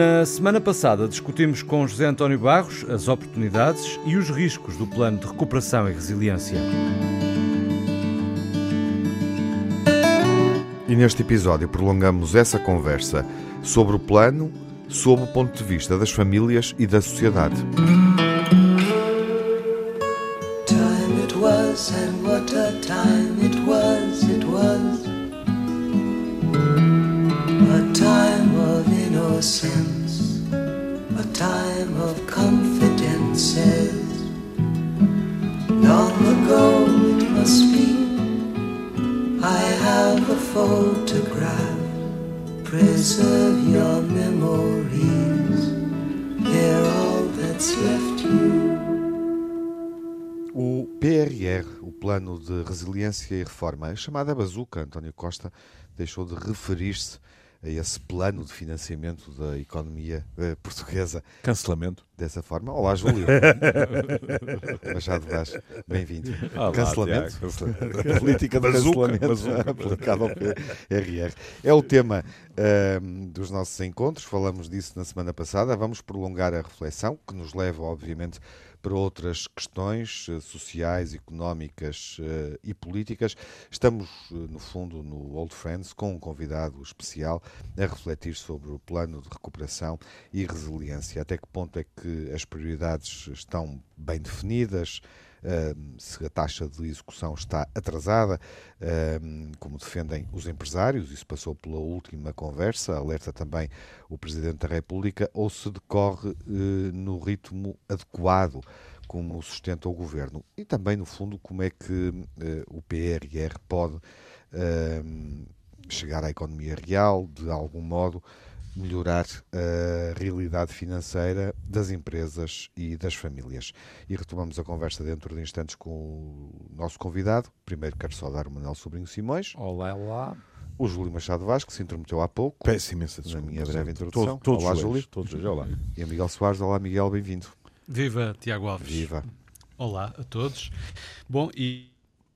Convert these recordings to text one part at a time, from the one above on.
Na semana passada discutimos com José António Barros as oportunidades e os riscos do Plano de Recuperação e Resiliência. E neste episódio prolongamos essa conversa sobre o plano, sob o ponto de vista das famílias e da sociedade. Time it was and what a time it was, it was a time of innocence, photograph. Preserve your memories. They're all that's left you. O PRR, o Plano de Resiliência e Reforma, a chamada Bazuca, António Costa deixou de referir-se a esse plano de financiamento da economia uh, portuguesa. Cancelamento. Dessa forma. Olá, Júlio. Machado Vaz, bem-vindo. Cancelamento. A política de cancelamento aplicada ao PRR. É o tema uh, dos nossos encontros, falamos disso na semana passada. Vamos prolongar a reflexão, que nos leva, obviamente, para outras questões eh, sociais, económicas uh, e políticas. Estamos, uh, no fundo, no Old Friends, com um convidado especial a refletir sobre o plano de recuperação e resiliência. Até que ponto é que as prioridades estão bem definidas? Se a taxa de execução está atrasada, como defendem os empresários, isso passou pela última conversa, alerta também o Presidente da República, ou se decorre uh, no ritmo adequado, como sustenta o Governo. E também, no fundo, como é que o PRR pode chegar à economia real, de algum modo melhorar a realidade financeira das empresas e das famílias. E retomamos a conversa dentro de instantes com o nosso convidado. Primeiro quero saudar o Manuel Sobrinho Simões. Olá, olá. O Júlio Machado Vasco, que se intrometeu há pouco. Peço imensa desculpa. Na minha breve introdução. Todos, todos olá, Júlio. Todos, olá. E a Miguel Soares. Olá, Miguel, bem-vindo. Viva, Tiago Alves. Viva. Olá a todos. Bom, e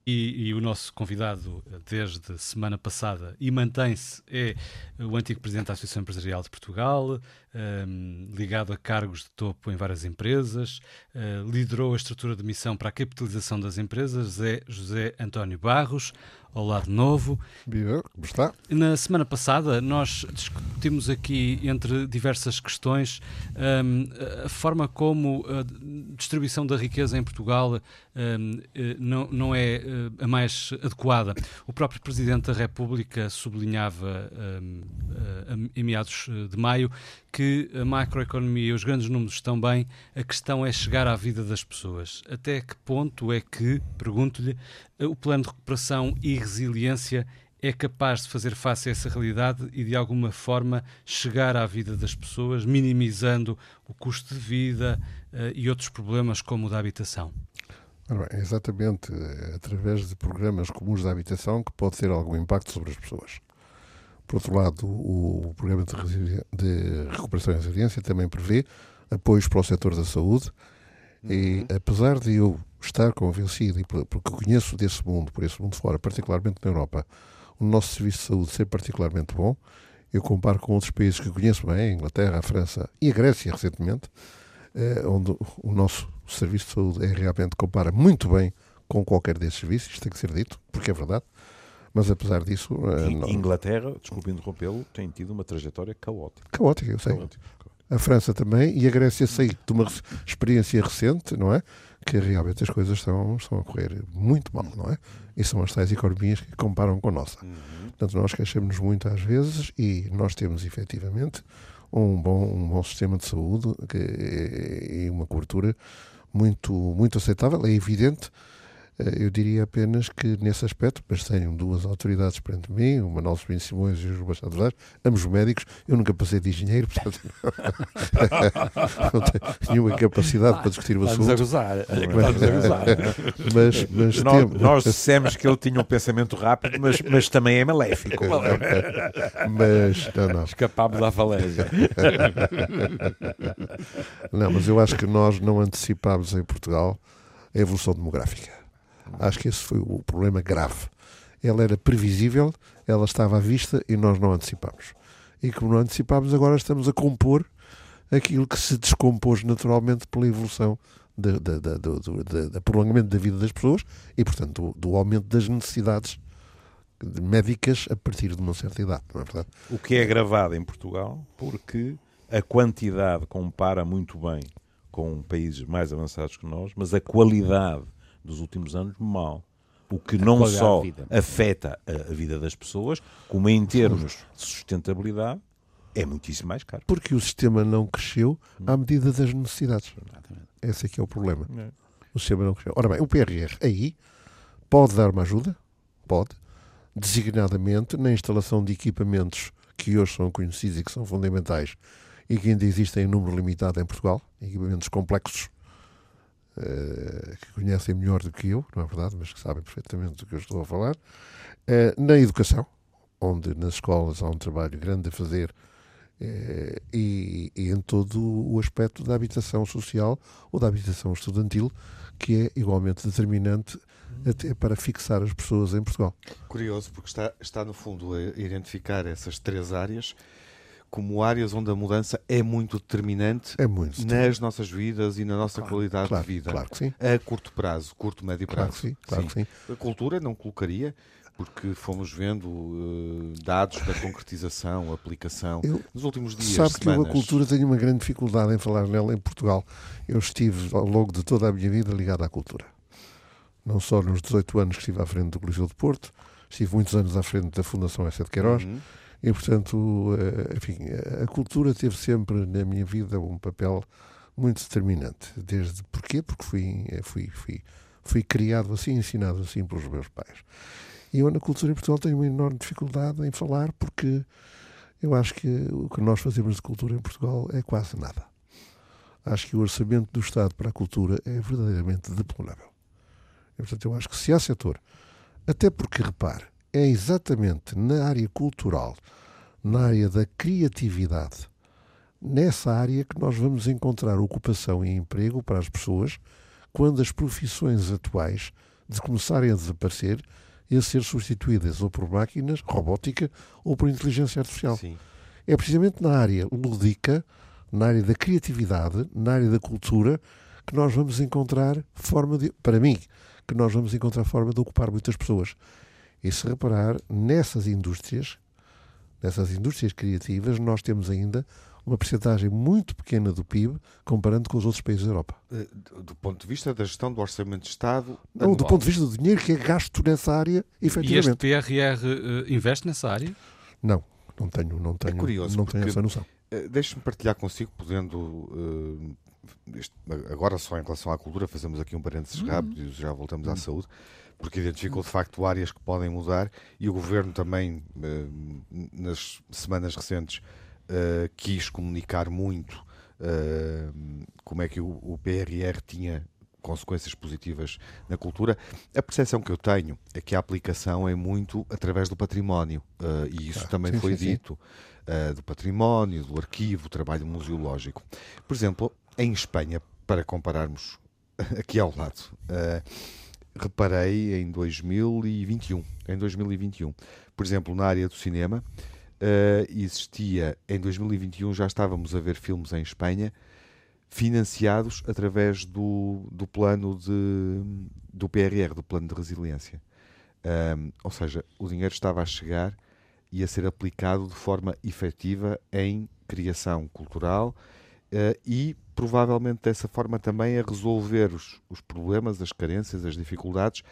e, e, o nosso convidado desde semana passada e mantém-se é o antigo presidente da Associação Empresarial de Portugal, um, ligado a cargos de topo em várias empresas, uh, liderou a estrutura de missão para a capitalização das empresas, é José António Barros. Olá de novo. Viva, como está? Na semana passada nós discutimos aqui, entre diversas questões, um, a forma como a distribuição da riqueza em Portugal um, eh, não, não é eh, a mais adequada. O próprio Presidente da República sublinhava em meados de maio que a macroeconomia e os grandes números estão bem, a questão é chegar à vida das pessoas. Até que ponto é que, pergunto-lhe, o plano de recuperação e resiliência é capaz de fazer face a essa realidade e de alguma forma chegar à vida das pessoas, minimizando o custo de vida uh, e outros problemas como o da habitação? É exatamente eh, através de programas comuns de habitação que pode ter algum impacto sobre as pessoas. Por outro lado, o, programa de, recuperação e resiliência também prevê apoios para o setor da saúde uhum. e, apesar de eu estar convencido, e porque conheço desse mundo, por esse mundo fora, particularmente na Europa, o nosso serviço de saúde ser particularmente bom, eu comparo com outros países que conheço bem, a Inglaterra, a França e a Grécia recentemente, eh, onde o nosso serviço de saúde é realmente compara muito bem com qualquer desses serviços, isto tem que ser dito, porque é verdade. Mas apesar disso. Uh, não... Inglaterra, desculpe interrompê-lo, tem tido uma trajetória caótica. Caótica, eu sei. Caótica. A França também e a Grécia sei de uma experiência recente, não é? Que realmente as coisas estão, estão a correr muito mal, não é? E são as tais economias que comparam com a nossa. Uhum. Portanto, nós queixamos-nos muito às vezes e nós temos efetivamente um bom, um bom sistema de saúde que, e uma cobertura muito, muito aceitável. É evidente eh, eu diria apenas que, nesse aspecto, mas tenho duas autoridades perante mim, o Manuel Sobrinho Simões e o João Machado Vaz, ambos médicos. Eu nunca passei de engenheiro, portanto, não tenho nenhuma capacidade para discutir o assunto. Vamos a gozar. Vamos a. Mas, mas nós, temos... nós dissemos que ele tinha um pensamento rápido, mas, mas também é maléfico. mas, não, não. Escapámos à falésia. Não, mas eu acho que nós não antecipámos em Portugal a evolução demográfica. Acho que esse foi o problema grave. Ela era previsível, ela estava à vista e nós não antecipámos. E como não antecipámos, agora estamos a compor aquilo que se descompôs naturalmente pela evolução do, prolongamento da vida das pessoas e, portanto, do, do aumento das necessidades médicas a partir de uma certa idade, não é verdade? O que é gravado em Portugal porque a quantidade compara muito bem com países mais avançados que nós, mas a qualidade dos últimos anos mal. O que não só afeta a, vida das pessoas, como em termos de sustentabilidade, é muitíssimo mais caro. Porque o sistema não cresceu à medida das necessidades. Esse é que é o problema. É. O sistema não cresceu. Ora bem, o PRR aí pode dar uma ajuda, pode, designadamente na instalação de equipamentos que hoje são conhecidos e que são fundamentais e que ainda existem em número limitado em Portugal, equipamentos complexos, uh, que conhecem melhor do que eu, não é verdade, mas que sabem perfeitamente do que eu estou a falar, uh, na educação, onde nas escolas há um trabalho grande a fazer uh, e, e, em todo o aspecto da habitação social ou da habitação estudantil, que é igualmente determinante até para fixar as pessoas em Portugal. Curioso, porque está, está no fundo a identificar essas três áreas como áreas onde a mudança é muito determinante é muito nas nossas vidas e na nossa claro, qualidade claro, de vida. Claro que sim. A curto prazo, curto, médio prazo. Claro que sim. Claro sim. Que sim. A cultura não colocaria, porque fomos vendo uh, dados da concretização, aplicação eu, nos últimos dias. Sabe que eu a cultura tenho uma grande dificuldade em falar nela em Portugal. Eu estive ao longo de toda a minha vida ligado à cultura. Não só nos 18 anos que estive à frente do Coliseu de Porto, estive muitos anos à frente da Fundação Essa de Queiroz. Uhum e, portanto, eh, enfim, a cultura teve sempre na minha vida um papel muito determinante. Desde porquê? Porque fui, eh, fui, fui, fui criado assim, ensinado assim pelos meus pais. E eu na cultura em Portugal tenho uma enorme dificuldade em falar porque eu acho que o que nós fazemos de cultura em Portugal é quase nada. Acho que o orçamento do Estado para a cultura é verdadeiramente deplorável. E, portanto, eu acho que se há setor, até porque, repare, é exatamente na área cultural, na área da criatividade, nessa área que nós vamos encontrar ocupação e emprego para as pessoas quando as profissões atuais de começarem a desaparecer e a ser substituídas ou por máquinas, robótica ou por inteligência artificial. Sim. É precisamente na área lúdica, na área da criatividade, na área da cultura, que nós vamos encontrar forma de, para mim, que nós vamos encontrar forma de ocupar muitas pessoas. E se reparar, nessas indústrias, nessas indústrias criativas, nós temos ainda uma percentagem muito pequena do PIB comparando com os outros países da Europa. Eh, do ponto de vista da gestão do Orçamento de Estado? Não, anual. do ponto de vista do dinheiro que é gasto nessa área, efetivamente. E este PRR eh, investe nessa área? Não, não tenho, não tenho, é curioso, não tenho essa noção. Uh, Deixe-me partilhar consigo, podendo. Uh, este, agora, só em relação à cultura, fazemos aqui um parênteses uhum. rápido e já voltamos uhum. à saúde porque identificou de facto áreas que podem mudar e o governo também, eh, nas semanas recentes, eh, quis comunicar muito eh, como é que o PRR tinha consequências positivas na cultura. A percepção que eu tenho é que a aplicação é muito através do património, e isso ah, também sim, foi sim, dito, sim. do património, do arquivo, trabalho museológico. Por exemplo, em Espanha, para compararmos aqui ao lado, reparei em 2021. Em 2021. Por exemplo, na área do cinema, uh, existia, em 2021 já estávamos a ver filmes em Espanha financiados através do, do plano de, do PRR, do plano de resiliência. Um, ou seja, o dinheiro estava a chegar e a ser aplicado de forma efetiva em criação cultural uh, e provavelmente dessa forma também a resolver os, os problemas, as carências, as dificuldades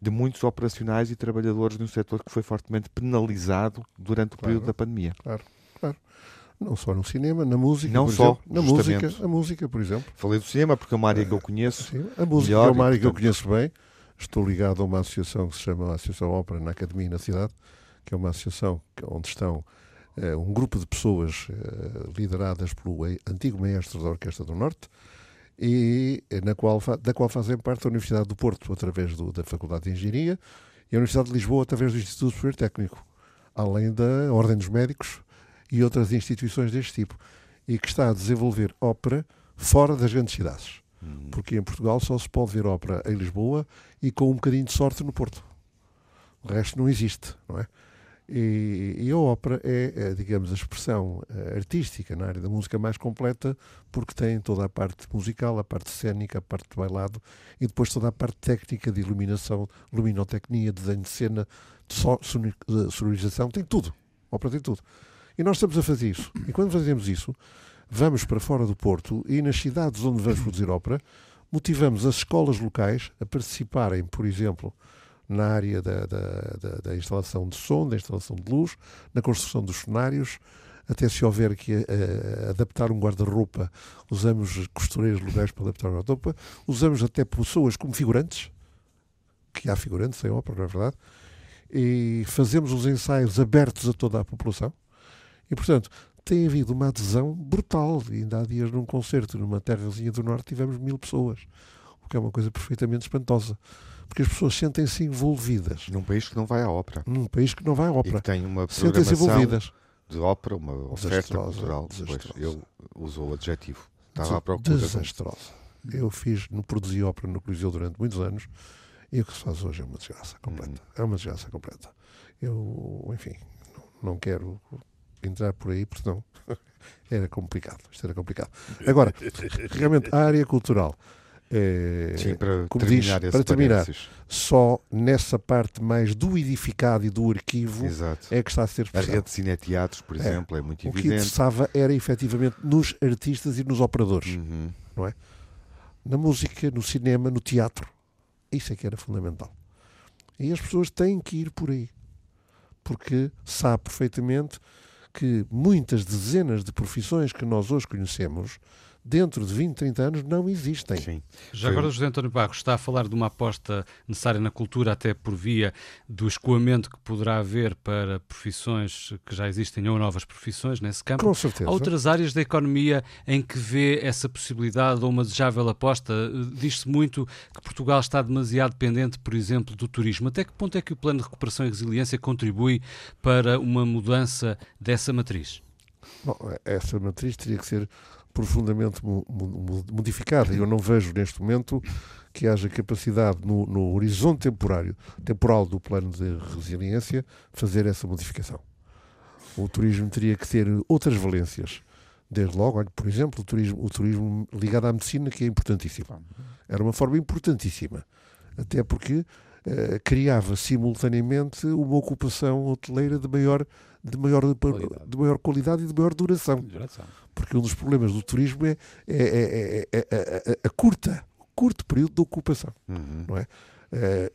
de muitos operacionais e trabalhadores de um setor que foi fortemente penalizado durante o claro, período da pandemia. Claro, claro. Não só no cinema, na música, não só, exemplo, na música, a música, por exemplo. Falei do cinema porque é uma área que eu conheço. Sim, a música melhor, é uma área que eu conheço bem. Estou ligado a uma associação que se chama Associação Ópera na Academia na Cidade, que é uma associação onde estão eh, um grupo de pessoas eh, lideradas pelo antigo maestro da Orquestra do Norte e eh, na qual, da qual fazem parte a Universidade do Porto, através do, da Faculdade de Engenharia, e a Universidade de Lisboa, através do Instituto Superior Técnico, além da Ordem dos Médicos e outras instituições deste tipo, e que está a desenvolver ópera fora das grandes cidades. Hum. Porque em Portugal só se pode ver ópera em Lisboa e com um bocadinho de sorte no Porto. O resto não existe, não é? E, e, a ópera é, é, digamos, a expressão eh, artística na área da música mais completa, porque tem toda a parte musical, a parte cênica, a parte de bailado e depois toda a parte técnica de iluminação, luminotecnia, desenho de cena, de sonorização, tem tudo. A ópera tem tudo. E nós estamos a fazer isso. E quando fazemos isso, vamos para fora do Porto e nas cidades onde vamos produzir ópera, motivamos as escolas locais a participarem, por exemplo, na área da, da, da, da, instalação de som, da instalação de luz, na construção dos cenários, até se houver que uh, adaptar um guarda-roupa, usamos costureiros locais para adaptar o guarda-roupa, usamos até pessoas como figurantes, que há figurantes em ópera, não é verdade? E fazemos os ensaios abertos a toda a população. E, portanto, tem havido uma adesão brutal. E ainda há dias num concerto numa terrazinha do Norte tivemos mil pessoas, o que é uma coisa perfeitamente espantosa. Porque as pessoas sentem-se envolvidas. Num país que não vai à ópera. Num país que não vai à ópera. E que tem uma programação envolvidas. de ópera, uma oferta cultural. ele usou o adjetivo. Estava à procura. Desastrosa. Eu fiz, no, produzi ópera no Coliseu durante muitos anos e o que se faz hoje é uma desgraça completa. Uhum. É uma desgraça completa. Eu, enfim, não, não quero entrar por aí, porque senão era complicado. Isto era complicado. Agora, realmente, a área cultural. É, Sim, para como terminar, diz, para terminar só nessa parte mais do edificado e do arquivo Exato. é que está a ser expressado. A rede de cineteatros, por é. exemplo, é muito o evidente. O que interessava era efetivamente nos artistas e nos operadores, uhum. não é? Na música, no cinema, no teatro. Isso é que era fundamental. E as pessoas têm que ir por aí. Porque sabe perfeitamente que muitas dezenas de profissões que nós hoje conhecemos dentro de 20, 30 anos não existem. Sim. Já agora o José António Barros está a falar de uma aposta necessária na cultura, até por via do escoamento que poderá haver para profissões que já existem ou novas profissões nesse campo. Com certeza. Há outras áreas da economia em que vê essa possibilidade ou uma desejável aposta. Diz-se muito que Portugal está demasiado dependente, por exemplo, do turismo. Até que ponto é que o Plano de Recuperação e Resiliência contribui para uma mudança dessa matriz? Bom, essa matriz teria que ser profundamente modificada. Eu não vejo neste momento que haja capacidade no, no, horizonte temporário, temporal do plano de resiliência fazer essa modificação. O turismo teria que ter outras valências. Desde logo, olha, por exemplo, o turismo, o turismo ligado à medicina, que é importantíssimo. Era uma forma importantíssima. Até porque eh, criava simultaneamente uma ocupação hoteleira de maior de maior qualidade, de maior qualidade e de maior duração. duração. Porque um dos problemas do turismo é, é, é, é a curta, curto período de ocupação. Uhum. Não é?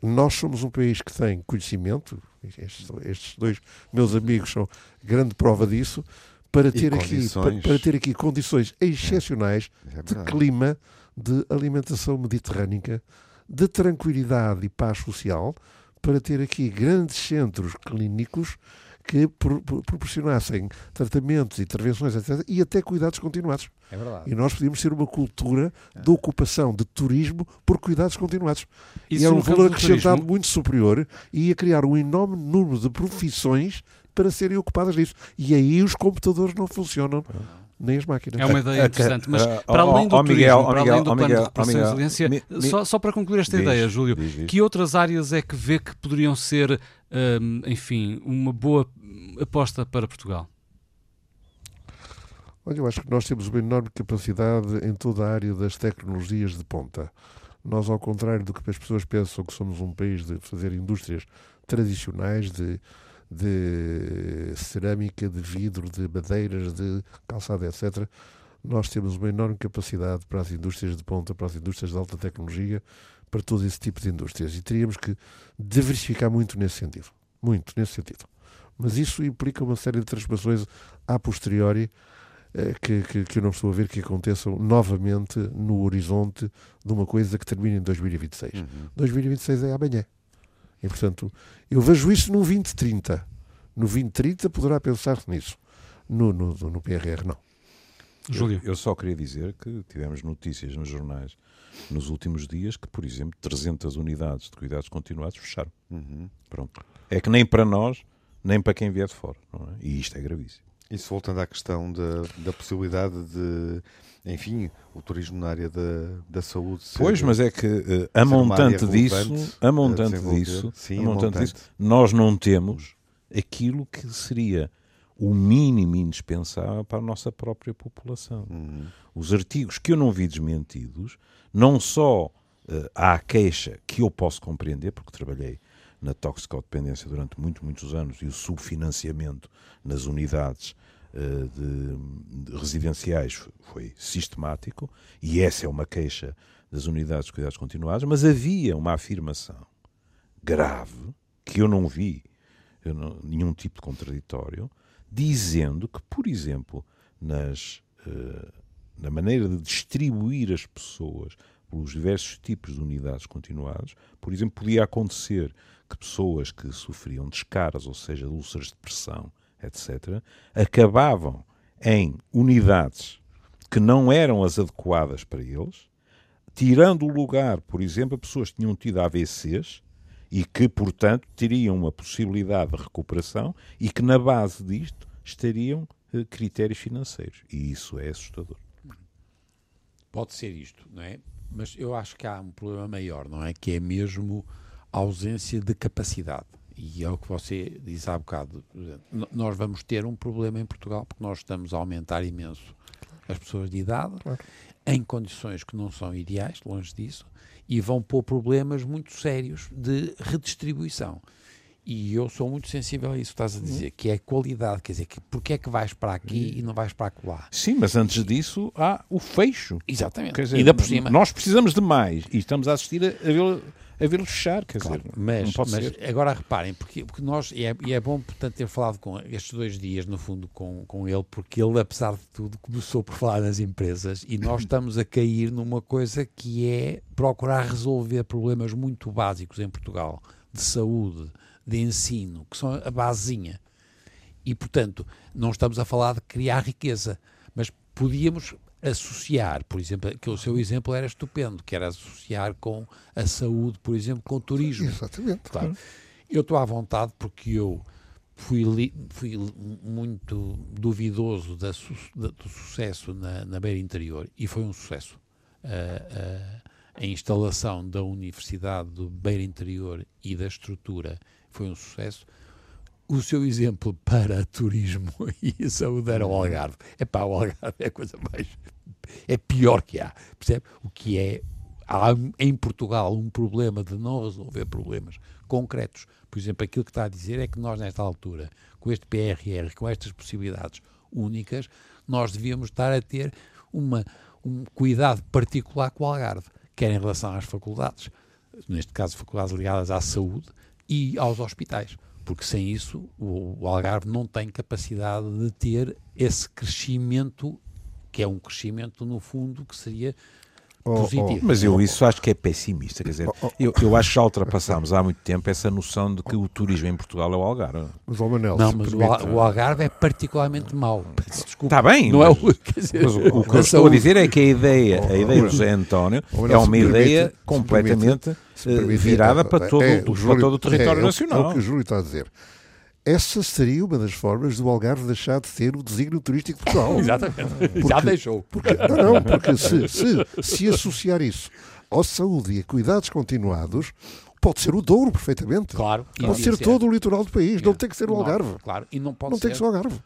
nós somos um país que tem conhecimento, estes, estes, dois meus amigos são grande prova disso, para ter, aqui, para, para, ter aqui condições excepcionais de clima, de alimentação mediterrânica, de tranquilidade e paz social, para ter aqui grandes centros clínicos que pro, pro, proporcionassem tratamentos, intervenções, etc., e até cuidados continuados. É verdade. E nós podíamos ter uma cultura é. de ocupação de turismo por cuidados continuados. Isso e era um valor acrescentado turismo... muito superior e ia criar um enorme número de profissões para serem ocupadas nisso. E aí os computadores não funcionam. Nem as máquinas. É uma ideia interessante, mas para além do turismo, para além do plano de recuperação e resiliência, só, só para concluir esta ideia, Júlio, que outras áreas é que vê que poderiam ser um, enfim, uma boa aposta para Portugal? Olha, eu acho que nós temos uma enorme capacidade em toda a área das tecnologias de ponta. Nós, ao contrário do que as pessoas pensam que somos um país de fazer indústrias tradicionais, de, de cerâmica, de vidro, de madeiras, de calçada, etc., nós temos uma enorme capacidade para as indústrias de ponta, para as indústrias de alta tecnologia, para todo esse tipo de indústrias. E teríamos que diversificar muito nesse sentido. Muito nesse sentido. Mas isso implica uma série de transformações a posteriori eh, que, que, que, eu não estou a ver que aconteçam novamente no horizonte de uma coisa que termina em 2026. Uhum. 2026 é amanhã. E, portanto, eu vejo isso no 2030. No 2030 poderá pensar nisso. No, no, no PRR, não. Júlio. Eu, eu só queria dizer que tivemos notícias nos jornais nos últimos dias que, por exemplo, 300 unidades de cuidados continuados fecharam. Uhum. Pronto. É que nem para nós, nem para quem vier de fora. É? E isto é gravíssimo. Isso voltando à questão da, da possibilidade de, enfim, o turismo na área da, da saúde. Pois, mas é que uh, a montante disso, a montante disso, sim, a montante disso, nós não temos aquilo que seria o mínimo indispensável para a nossa própria população. Uhum. Os artigos que eu não vi desmentidos, não só uh, há a queixa que eu posso compreender, porque trabalhei na toxicodependência durante muito, muitos anos e o subfinanciamento nas unidades uh, de, de residenciais foi sistemático, e essa é uma queixa das unidades de cuidados continuados, mas havia uma afirmação grave que eu não vi eu não, nenhum tipo de contraditório, dizendo que, por exemplo, nas, uh, na maneira de distribuir as pessoas pelos diversos tipos de unidades continuadas, por exemplo, podia acontecer que pessoas que sofriam descaras, ou seja, úlceras de pressão, etc., acabavam em unidades que não eram as adequadas para eles, tirando o lugar, por exemplo, a pessoas que tinham tido AVCs e que, portanto, teriam uma possibilidade de recuperação e que, na base disto, estariam eh, critérios financeiros. E isso é assustador. Pode ser isto, não é? Mas eu acho que há um problema maior, não é? Que é mesmo ausência de capacidade. E é o que você disse há bocado. Nós vamos ter um problema em Portugal porque nós estamos a aumentar imenso as pessoas de idade claro. em condições que não são ideais, longe disso, e vão pôr problemas muito sérios de redistribuição. E eu sou muito sensível a isso que estás a dizer, que é qualidade, quer dizer, que porque é que vais para aqui e não vais para lá? Sim, mas antes disso há o fecho. Exatamente. Quer dizer, ainda por cima. Nós precisamos de mais e estamos a assistir a, a vê-lo a vê fechar, quer claro, dizer, mas, mas ser. agora reparem, porque, porque nós, e é, e é, bom portanto ter falado com estes dois dias, no fundo, com, com ele, porque ele, apesar de tudo, começou por falar nas empresas e nós estamos a cair numa coisa que é procurar resolver problemas muito básicos em Portugal, de saúde, de ensino, que são a basezinha. E, portanto, não estamos a falar de criar riqueza, mas podíamos associar, por exemplo, que o seu exemplo era estupendo, que era associar com a saúde, por exemplo, com o turismo. Exatamente. Claro. Eu estou à vontade porque eu fui, fui muito duvidoso da, do sucesso na, na beira interior e foi um sucesso. Uh, uh, a instalação da Universidade do Beira Interior e da estrutura foi um sucesso. O seu exemplo para turismo e a saúde era o Algarve. É pá, o Algarve é a coisa mais. É pior que há. Percebe? O que é. Há em Portugal um problema de não resolver problemas concretos. Por exemplo, aquilo que está a dizer é que nós, nesta altura, com este PRR, com estas possibilidades únicas, nós devíamos estar a ter uma, um cuidado particular com o Algarve, quer em relação às faculdades, neste caso faculdades ligadas à saúde, e aos hospitais, porque sem isso o, o Algarve não tem capacidade de ter esse crescimento, que é um crescimento, no fundo, que seria Oh, positivo. Oh, mas eu isso acho que é pessimista. Quer dizer, oh, oh, eu, eu acho que já ultrapassámos há muito tempo essa noção de que o turismo em Portugal é o Algarve. Mas, oh, Manel, não, mas permite... o Algarve é particularmente mau. Está bem, não mas, é o, quer dizer, mas o, o que eu estou a dizer é que a ideia, a ideia do José António é uma ideia completamente permite, virada para todo, é, o, Júlio, para todo o território é, nacional. É o que o Júlio está a dizer essa seria uma das formas do Algarve deixar de ser o desígnio turístico de Portugal. Exatamente. Porque, Já deixou. Porque, não, não, porque se, se, se associar isso à saúde e a cuidados continuados, pode ser o Douro perfeitamente. Claro. Pode ser, ser, todo o litoral do país, é. não tem que ser o Algarve. Claro, e não pode não ser... tem que ser o Algarve.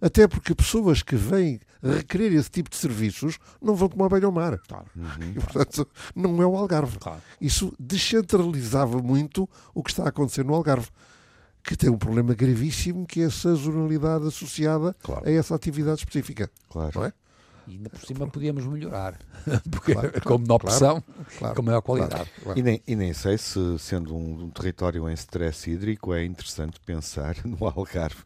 Até porque pessoas que vêm requerer esse tipo de serviços não vão tomar banho ao mar. Claro. Uhum. E, portanto, não é o Algarve. Claro. Isso descentralizava muito o que está a acontecer no Algarve que tem um problema gravíssimo que é a sazonalidade associada claro. a essa atividade específica. Claro. É? E ainda por cima podíamos melhorar, porque claro, como na opção, com maior qualidade. E, nem, e nem sei se, sendo um, um, território em stress hídrico, é interessante pensar no Algarve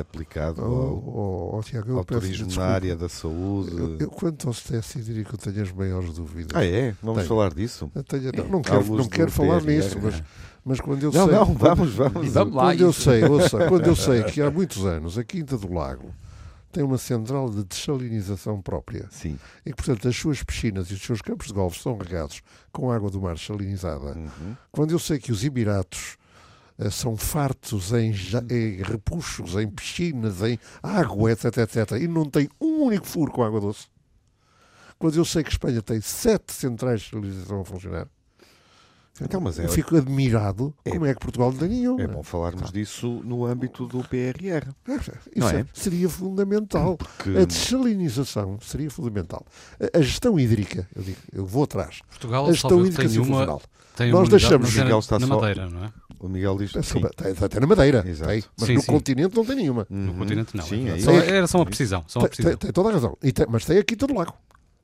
aplicado oh, ao, oh, oh, Tiago, ao turismo na área da saúde. Eu, eu, quanto ao stress hídrico, tenho as maiores dúvidas. Ah, é? Vamos tenho. falar disso? Tenho, não, não quero, não quero falar nisso, mas mas quando eu não, sei. Não, vamos, vamos. vamos lá. Quando eu, sei, ouça, quando eu sei que há muitos anos a Quinta do Lago tem uma central de desalinização própria. Sim. E que, portanto, as suas piscinas e os seus campos de golfe são regados com água do mar salinizada. Uhum. Quando eu sei que os Emiratos são fartos em, em, repuxos, em piscinas, em água, etc, etc, e não tem um único furo com água doce. Quando eu sei que Espanha tem sete centrais de salinização a funcionar, Então, mas é... Eu fico admirado é... como é que Portugal não tem nenhum. É bom falarmos tá. disso no âmbito do PRR. Isso é? seria fundamental. Porque... A desalinização seria fundamental. A, gestão hídrica, eu digo, eu vou atrás. Portugal a gestão hídrica seria uma... Tem Nós deixamos. O Miguel está na só... Madeira, não é? O Miguel diz sim. Tem, tem na Madeira, tem, mas sim, no sim. continente não tem nenhuma. No uhum. continente não. Sim, é, é só, era só uma precisão. Só uma precisão. Tem, tem, toda a razão. Tem, mas tem aqui todo o lago.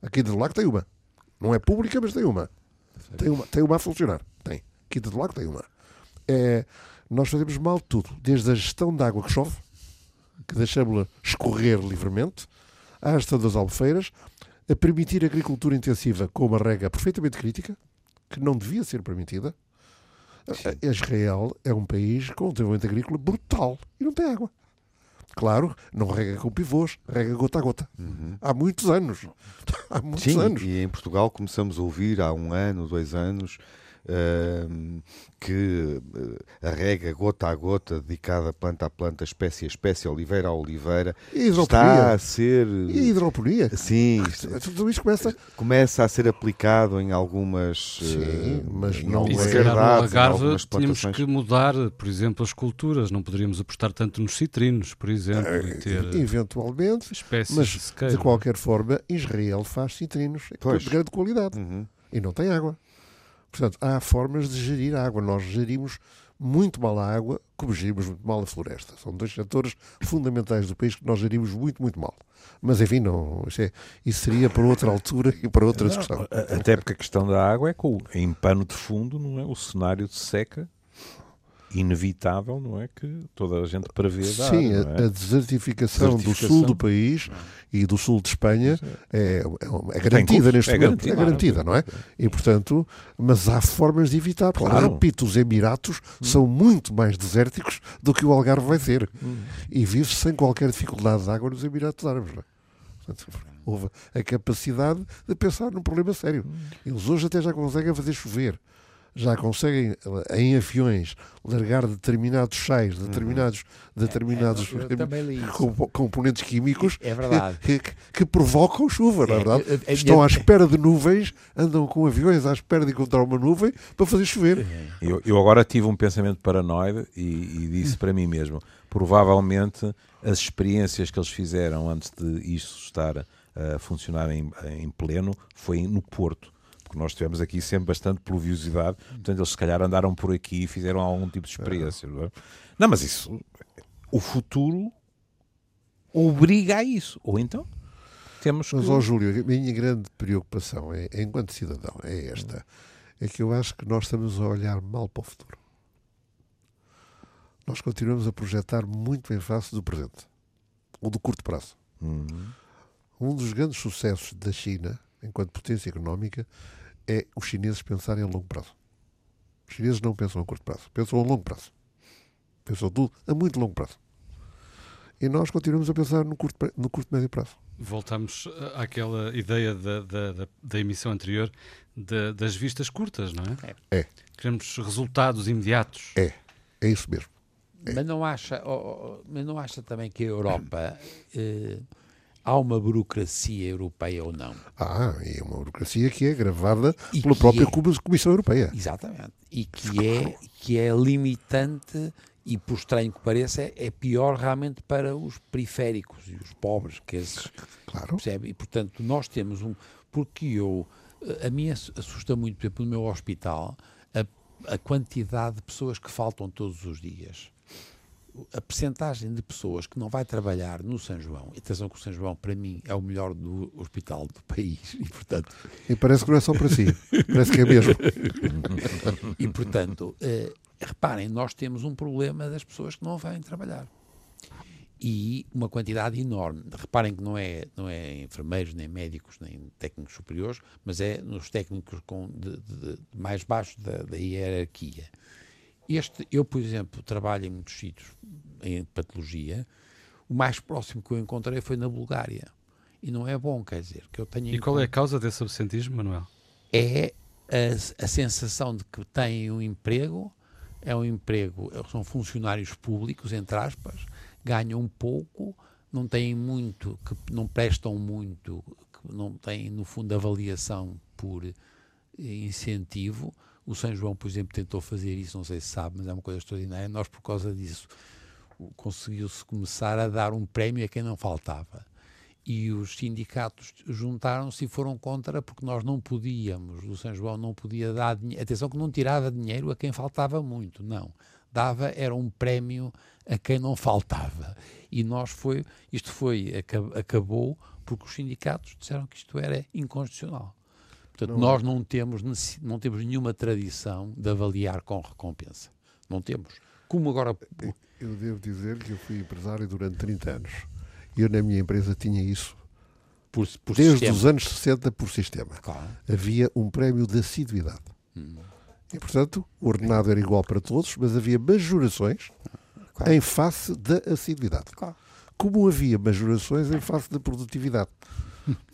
Aqui do lago tem uma. Não é pública, mas tem uma. Tem uma, tem uma a funcionar. Tem. Aqui do lago tem uma. É, nós fazemos mal tudo. Desde a gestão da água que chove, que deixamos-la escorrer livremente, à gestão das albufeiras, a permitir a agricultura intensiva com uma rega perfeitamente crítica, que não devia ser permitida. Sim. Israel é um país com um desenvolvimento agrícola brutal e não tem água. Claro, não rega com pivôs, rega gota a gota. Uhum. Há muitos anos. Há muitos Sim, anos. E em Portugal começamos a ouvir há um ano, dois anos, que eh, a rega gota a gota, dedicada planta a planta, espécie a espécie, oliveira a oliveira, está a ser. E hidroponia. Sim, tudo isso começa. Começa a ser aplicado em algumas. Sim, mas não é. verdade. Algarve tínhamos que mudar, por exemplo, as culturas, não poderíamos apostar tanto nos citrinos, por exemplo. e ter Eventualmente, espécies mas de, de, qualquer forma, Israel faz citrinos pois. de grande qualidade uhum. e não tem água. Portanto, há formas de gerir a água. Nós gerimos muito mal a água, como gerimos muito mal a floresta. São dois setores fundamentais do país que nós gerimos muito, muito mal. Mas, enfim, não, isso, é, isso seria para outra altura e para outra discussão. Até porque a questão da água é que, em pano de fundo, não é? o cenário de seca inevitável, não é? Que toda a gente prevê dar. Sim, é? a, desertificação, do sul do país e do sul de Espanha é, é, é garantida neste é momento. Garantida, é garantida, não é? E, portanto, mas há formas de evitar. Claro. Repito, os Emiratos hum. são muito mais desérticos do que o Algarve vai ser. Hum. E vive-se sem qualquer dificuldade de água nos Emiratos Árabes. É? Portanto, houve a capacidade de pensar num problema sério. Hum. Eles hoje até já conseguem fazer chover já conseguem eh, em aviões largar determinados sais, determinados, uhum. determinados é, componentes químicos é verdade. Que, que, que provocam chuva, não é verdade? É, é, Estão à espera de nuvens, andam com aviões à espera de encontrar uma nuvem para fazer chover. Eu, eu agora tive um pensamento paranoide e, e disse para mim mesmo: provavelmente as experiências que eles fizeram antes de isto estar a funcionar em, em pleno foi no Porto porque nós tivemos aqui sempre bastante pluviosidade, portanto eles se calhar andaram por aqui e fizeram algum tipo de experiência. Não, é? não mas isso, o futuro obriga a isso, ou então temos que... Mas, ó Júlio, a minha grande preocupação, é, enquanto cidadão, é esta, é que eu acho que nós estamos a olhar mal para o futuro. Nós continuamos a projetar muito em face do presente, ou do curto prazo. Uhum. Um dos grandes sucessos da China, enquanto potência económica, é os chineses pensarem a longo prazo. Os chineses não pensam a curto prazo, pensam a longo prazo. Pensam tudo a muito longo prazo. E nós continuamos a pensar no curto, no curto médio prazo. Voltamos àquela ideia da, da, da, da emissão anterior de, das vistas curtas, não é? É. Queremos resultados imediatos. É, é isso mesmo. É. Mas, não acha, oh, oh, mas não acha também que a Europa. Eh, há uma burocracia europeia ou não? Ah, é uma burocracia que é gravada e pela própria é, Comissão Europeia. Exatamente. E que é, que é limitante e, por estranho que pareça, é, é pior realmente para os periféricos e os pobres, que esses, claro. percebe? E, portanto, nós temos um... Porque eu... A mim assusta muito, por exemplo, no meu hospital, a, a quantidade de pessoas que faltam todos os dias a percentagem de pessoas que não vai trabalhar no São João, e atenção que o São João, para mim, é o melhor do hospital do país, e portanto... E parece que não é só para si, parece que é mesmo. e portanto, eh, reparem, nós temos um problema das pessoas que não vêm trabalhar. E uma quantidade enorme. Reparem que não é, não é enfermeiros, nem médicos, nem técnicos superiores, mas é nos técnicos com, de, de, de mais baixo da, da hierarquia. Este, eu, por exemplo, trabalho em muitos sítios em patologia. O mais próximo que eu encontrei foi na Bulgária. E não é bom, quer dizer, que eu tenho. E qual é a causa desse absentismo, Manuel? É a, a sensação de que têm um emprego, é um emprego, são funcionários públicos, entre aspas, ganham pouco, não têm muito, que não prestam muito, que não têm, no fundo, avaliação por incentivo O São João, por exemplo, tentou fazer isso, não sei se sabe, mas é uma coisa extraordinária. Nós, por causa disso, conseguiu-se começar a dar um prémio a quem não faltava. E os sindicatos juntaram-se e foram contra, porque nós não podíamos, o São João não podia dar dinheiro. Atenção que não tirava dinheiro a quem faltava muito, não. Dava, era um prémio a quem não faltava. E nós foi, isto foi, acabou porque os sindicatos disseram que isto era inconstitucional. Portanto, não. nós não temos, não temos nenhuma tradição de avaliar com recompensa. Não temos. Como agora. Eu devo dizer que eu fui empresário durante 30 anos. Eu, na minha empresa, tinha isso. Por, por Desde sistema. os anos 60, por sistema. Claro. Havia um prémio de assiduidade. Hum. E, portanto, o ordenado era igual para todos, mas havia majorações claro. em face da assiduidade. Claro. Como havia majorações em face da produtividade.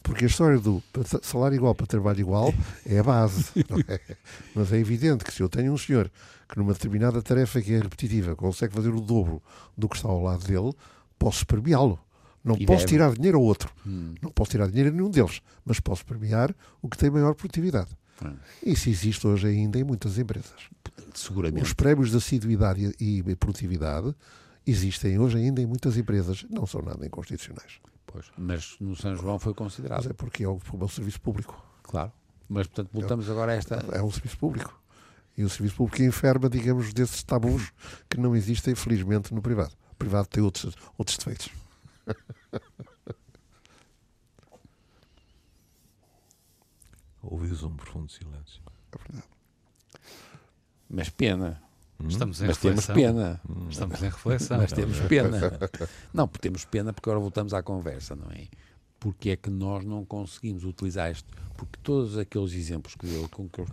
Porque a história do salário igual para trabalho igual é a base. É? Mas é evidente que se eu tenho um senhor que numa determinada tarefa que é repetitiva consegue fazer o dobro do que está ao lado dele, posso premiá-lo. Não e posso deve. tirar dinheiro ao outro. Hum. Não posso tirar dinheiro a nenhum deles. Mas posso premiar o que tem maior produtividade. Hum. Isso existe hoje ainda em muitas empresas. Seguramente. Os prémios de assiduidade e produtividade existem hoje ainda em muitas empresas. Não são nada inconstitucionais. Pois, mas no São João foi considerado. Mas é porque é um, é um serviço público. Claro. Mas, portanto, voltamos é, agora a esta. É um serviço público. E o serviço público enferma, digamos, desses tabus que não existem, felizmente, no privado. O privado tem outros, outros defeitos. Ouviu-se um profundo silêncio. É verdade. Mas pena. Hum? Estamos em Mas reflexão. temos pena. Hum. Estamos em reflexão. Mas temos pena. Não, porque temos pena porque agora voltamos à conversa, não é? Porque é que nós não conseguimos utilizar isto? Porque todos aqueles exemplos que, eu, com, que,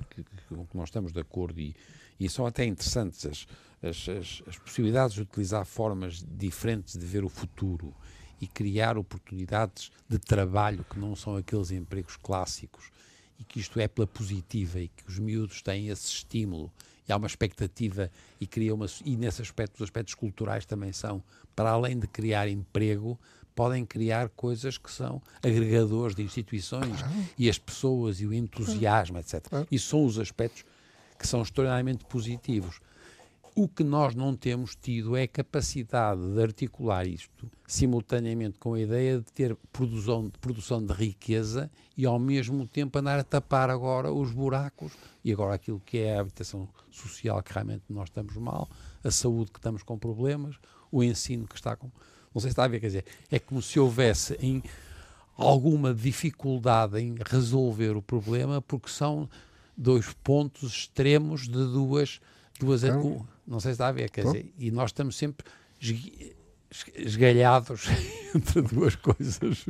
com que nós estamos de acordo e, e são até interessantes as, as, as, as, possibilidades de utilizar formas diferentes de ver o futuro e criar oportunidades de trabalho que não são aqueles empregos clássicos e que isto é pela positiva e que os miúdos têm esse estímulo e há uma expectativa e cria uma e nesse aspecto os aspectos culturais também são para além de criar emprego podem criar coisas que são agregadores de instituições e as pessoas e o entusiasmo etc isso são os aspectos que são extraordinariamente positivos o que nós não temos tido é a capacidade de articular isto simultaneamente com a ideia de ter produção, produção de riqueza e ao mesmo tempo andar a tapar agora os buracos e agora aquilo que é a habitação social que realmente nós estamos mal, a saúde que estamos com problemas, o ensino que está com. Não sei se está a ver, quer dizer, é como se houvesse em alguma dificuldade em resolver o problema porque são dois pontos extremos de duas duas então, não sei se está a ver, quer dizer, e nós estamos sempre esgalhados entre duas coisas.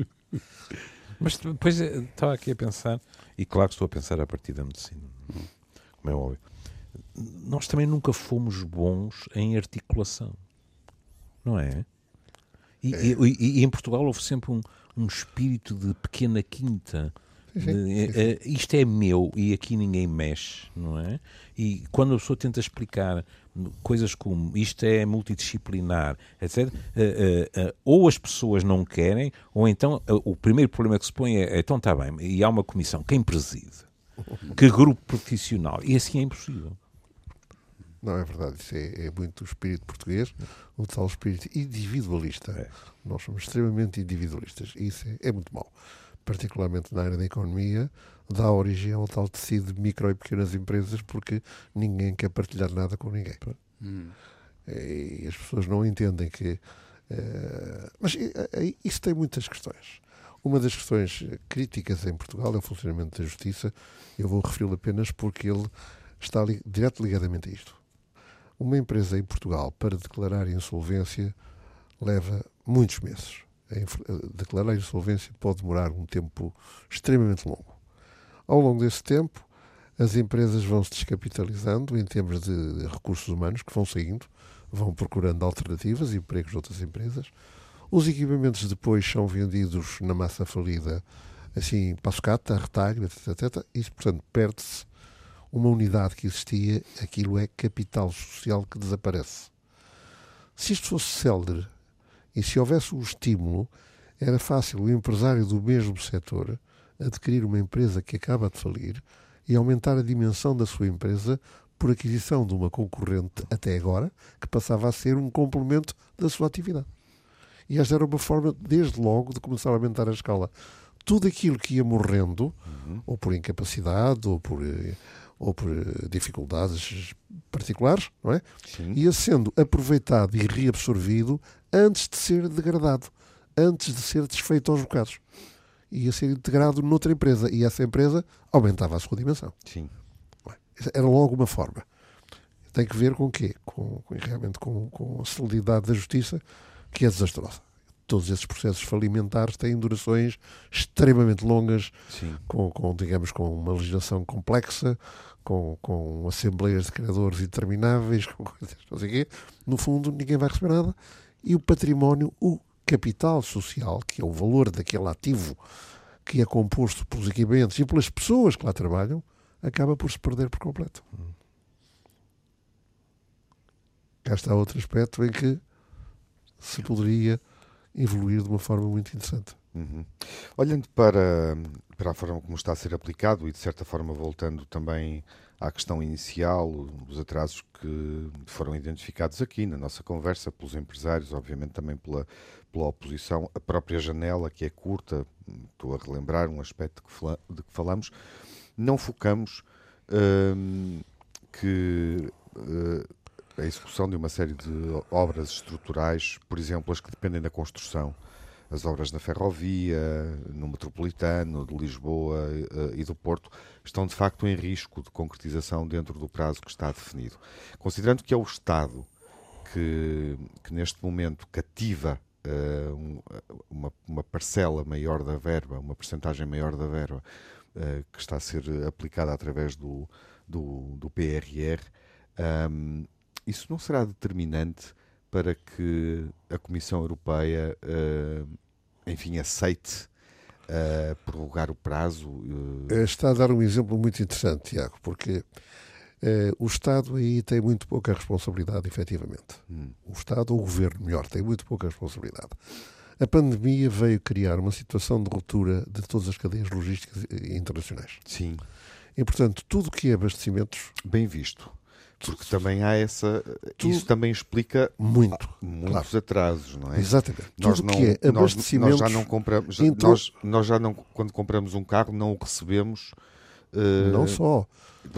Mas depois eh, estava aqui a pensar, e claro que estou a pensar a partir da medicina, como é óbvio. Nós também nunca fomos bons em articulação, não é? E, é. e, e, e em Portugal houve sempre um, um espírito de pequena quinta Uh, isto é meu e aqui ninguém mexe, não é? E quando a pessoa tenta explicar coisas como isto é multidisciplinar, etc., uh, uh, ou as pessoas não querem, ou então o primeiro problema que se põe é: então está bem, e há uma comissão, quem preside? Que grupo profissional? E assim é impossível. Não, é verdade. Isso é, é muito o espírito português, o tal espírito individualista. É. Nós somos extremamente individualistas. E isso é, é muito mau particularmente na área da economia, dá origem ao tal tecido de micro e pequenas empresas porque ninguém quer partilhar nada com ninguém. Hum. E as pessoas não entendem que. Uh, mas uh, isso tem muitas questões. Uma das questões críticas em Portugal é o funcionamento da justiça. Eu vou referi-lo apenas porque ele está li direto ligadamente a isto. Uma empresa em Portugal, para declarar insolvência, leva muitos meses declarar insolvência pode demorar um tempo extremamente longo. Ao longo desse tempo, as empresas vão se descapitalizando em termos de recursos humanos que vão saindo, vão procurando alternativas empregos de outras empresas. Os equipamentos depois são vendidos na massa falida, assim, pascata, retalho, etc, etc. E, portanto, perde-se uma unidade que existia, aquilo é capital social que desaparece. Se isto fosse célere e se houvesse um estímulo, era fácil o empresário do mesmo setor adquirir uma empresa que acaba de falir e aumentar a dimensão da sua empresa por aquisição de uma concorrente até agora, que passava a ser um complemento da sua atividade. E esta era uma forma, desde logo, de começar a aumentar a escala. Tudo aquilo que ia morrendo, uhum. ou por incapacidade, ou por, eh, ou por eh, dificuldades particulares, não é? Sim. ia sendo aproveitado e reabsorvido antes de ser degradado, antes de ser desfeito aos bocados. Ia ser integrado noutra empresa e essa empresa aumentava a sua dimensão. Sim. Era logo uma forma. Tem que ver com o quê? Com, com realmente com, com a celeridade da justiça, que é desastrosa. Todos esses processos falimentares têm durações extremamente longas, com, com, digamos, com uma legislação complexa, com, com assembleias de criadores intermináveis, com coisas, não sei quê. No fundo, ninguém vai receber nada. E o património, o capital social, que é o valor daquele ativo que é composto pelos equipamentos e pelas pessoas que lá trabalham, acaba por se perder por completo. Hum. Cá está outro aspecto em que se poderia evoluir de uma forma muito interessante. Uhum. Olhando para, para a forma como está a ser aplicado e, de certa forma, voltando também à questão inicial, dos atrasos que foram identificados aqui na nossa conversa pelos empresários, obviamente também pela, pela oposição, a própria janela, que é curta, estou a relembrar um aspecto que, fala, de que falamos, não focamos hum, que uh, a execução de uma série de obras estruturais, por exemplo, as que dependem da construção, as obras na ferrovia, no metropolitano, de Lisboa uh, e do Porto, estão de facto em risco de concretização dentro do prazo que está definido. Considerando que é o Estado que, que neste momento cativa uh, uma, uma parcela maior da verba, uma percentagem maior da verba, uh, que está a ser aplicada através do, do, do PRR, um, isso não será determinante para que a Comissão Europeia, enfim, aceite prorrogar o prazo? Está a dar um exemplo muito interessante, Tiago, porque o Estado aí tem muito pouca responsabilidade, efetivamente. Hum. O Estado, ou o Governo, melhor, tem muito pouca responsabilidade. A pandemia veio criar uma situação de ruptura de todas as cadeias logísticas internacionais. Sim. E, portanto, tudo que é abastecimentos. Bem visto. Porque também há essa. Tudo, isso também explica muito, muitos claro. atrasos, não é? Exatamente. Nós Tudo não, que é abastecimento. Nós, nós, já não compramos. Entrou... Nós, nós já não, quando compramos um carro, não o recebemos. Uh... Não só.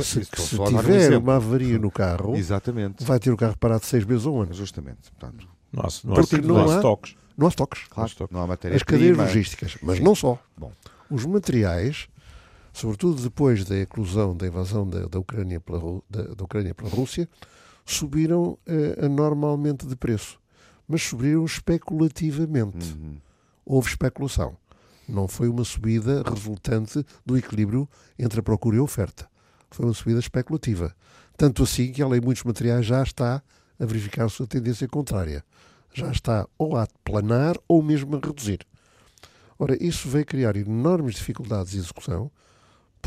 Se, se tiver um uma avaria no carro, Exatamente. vai ter o carro parado seis meses ou um ano. Justamente. Portanto, Nossa, não Porque não, há estoques. Não há estoques. Claro, não há matéria As cadeias logísticas, mas Sim. não só. Bom. Os materiais sobretudo depois da eclosão da invasão da, da, Ucrânia, pela, da, da Ucrânia pela Rússia, subiram eh, anormalmente de preço. Mas subiram especulativamente. Uhum. Houve especulação. Não foi uma subida resultante do equilíbrio entre a procura e a oferta. Foi uma subida especulativa. Tanto assim que ela em muitos materiais já está a verificar sua tendência contrária. Já está ou a planar ou mesmo a reduzir. Ora, isso veio criar enormes dificuldades de execução,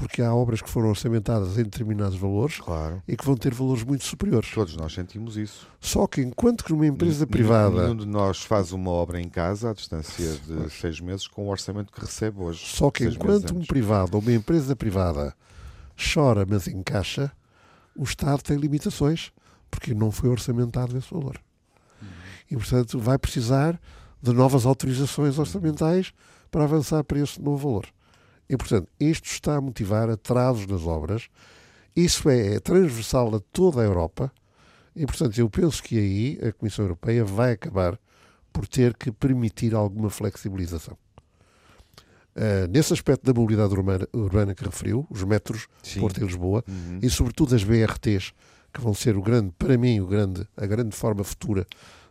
porque há obras que foram orçamentadas em determinados valores claro. e que vão ter valores muito superiores. Todos nós sentimos isso. Só que enquanto que numa empresa privada... Nenhum de nós faz uma obra em casa à distância de pois. seis meses com o orçamento que recebe hoje. Só que enquanto um privado ou uma empresa privada chora, mas encaixa, o Estado tem limitações, porque não foi orçamentado esse valor. Uhum. E, portanto, vai precisar de novas autorizações orçamentais para avançar para esse novo valor. E, portanto, isto está a motivar atrasos nas obras. Isso é, é transversal a toda a Europa. E, portanto, eu penso que aí a Comissão Europeia vai acabar por ter que permitir alguma flexibilização. Uh, nesse aspecto da mobilidade urbana, urbana, que referiu, os metros, Sim. Porto e Lisboa, uhum. e sobretudo as BRTs, que vão ser o grande, para mim, o grande, a grande forma futura